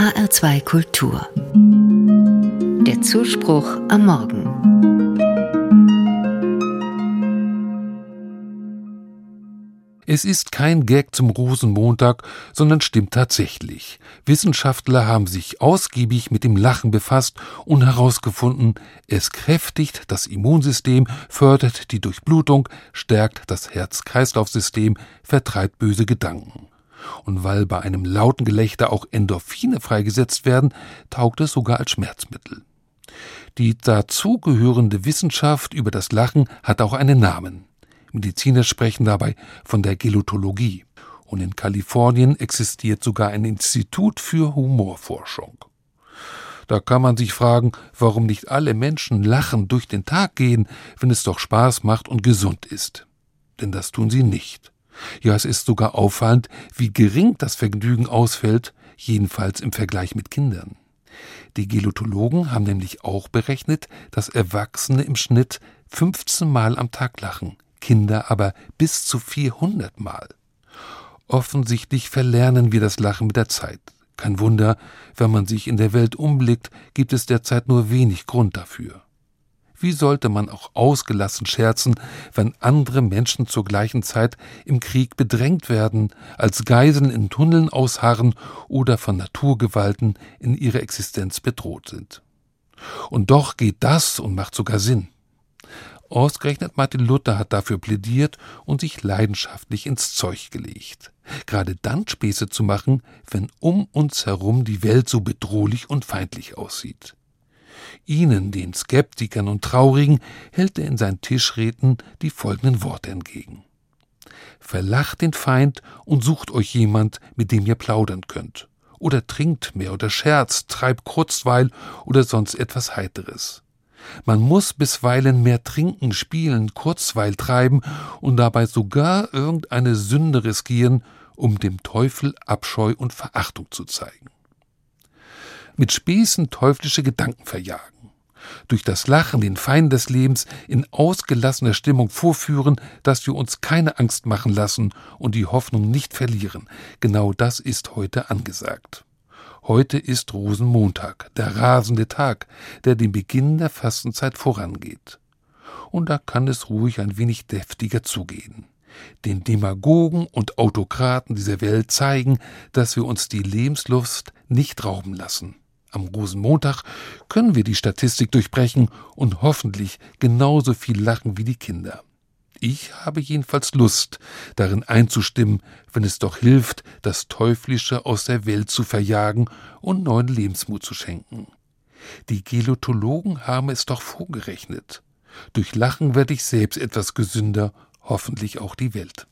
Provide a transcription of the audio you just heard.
HR2 Kultur. Der Zuspruch am Morgen. Es ist kein Gag zum Rosenmontag, sondern stimmt tatsächlich. Wissenschaftler haben sich ausgiebig mit dem Lachen befasst und herausgefunden, es kräftigt das Immunsystem, fördert die Durchblutung, stärkt das Herz-Kreislauf-System, vertreibt böse Gedanken. Und weil bei einem lauten Gelächter auch Endorphine freigesetzt werden, taugt es sogar als Schmerzmittel. Die dazugehörende Wissenschaft über das Lachen hat auch einen Namen. Mediziner sprechen dabei von der Gelotologie. Und in Kalifornien existiert sogar ein Institut für Humorforschung. Da kann man sich fragen, warum nicht alle Menschen lachend durch den Tag gehen, wenn es doch Spaß macht und gesund ist. Denn das tun sie nicht. Ja, es ist sogar auffallend, wie gering das Vergnügen ausfällt, jedenfalls im Vergleich mit Kindern. Die Gelotologen haben nämlich auch berechnet, dass Erwachsene im Schnitt 15 Mal am Tag lachen, Kinder aber bis zu 400 Mal. Offensichtlich verlernen wir das Lachen mit der Zeit. Kein Wunder, wenn man sich in der Welt umblickt, gibt es derzeit nur wenig Grund dafür. Wie sollte man auch ausgelassen scherzen, wenn andere Menschen zur gleichen Zeit im Krieg bedrängt werden, als Geiseln in Tunneln ausharren oder von Naturgewalten in ihrer Existenz bedroht sind? Und doch geht das und macht sogar Sinn. Ausgerechnet Martin Luther hat dafür plädiert und sich leidenschaftlich ins Zeug gelegt. Gerade dann Späße zu machen, wenn um uns herum die Welt so bedrohlich und feindlich aussieht. Ihnen, den Skeptikern und Traurigen, hält er in seinen Tischreden die folgenden Worte entgegen. Verlacht den Feind und sucht euch jemand, mit dem ihr plaudern könnt. Oder trinkt mehr oder scherzt, treibt Kurzweil oder sonst etwas Heiteres. Man muss bisweilen mehr trinken, spielen, Kurzweil treiben und dabei sogar irgendeine Sünde riskieren, um dem Teufel Abscheu und Verachtung zu zeigen. Mit Späßen teuflische Gedanken verjagen. Durch das Lachen den Feind des Lebens in ausgelassener Stimmung vorführen, dass wir uns keine Angst machen lassen und die Hoffnung nicht verlieren. Genau das ist heute angesagt. Heute ist Rosenmontag, der rasende Tag, der dem Beginn der Fastenzeit vorangeht. Und da kann es ruhig ein wenig deftiger zugehen. Den Demagogen und Autokraten dieser Welt zeigen, dass wir uns die Lebenslust nicht rauben lassen. Am Rosenmontag können wir die Statistik durchbrechen und hoffentlich genauso viel lachen wie die Kinder. Ich habe jedenfalls Lust, darin einzustimmen, wenn es doch hilft, das Teuflische aus der Welt zu verjagen und neuen Lebensmut zu schenken. Die Gelotologen haben es doch vorgerechnet. Durch Lachen werde ich selbst etwas gesünder, hoffentlich auch die Welt.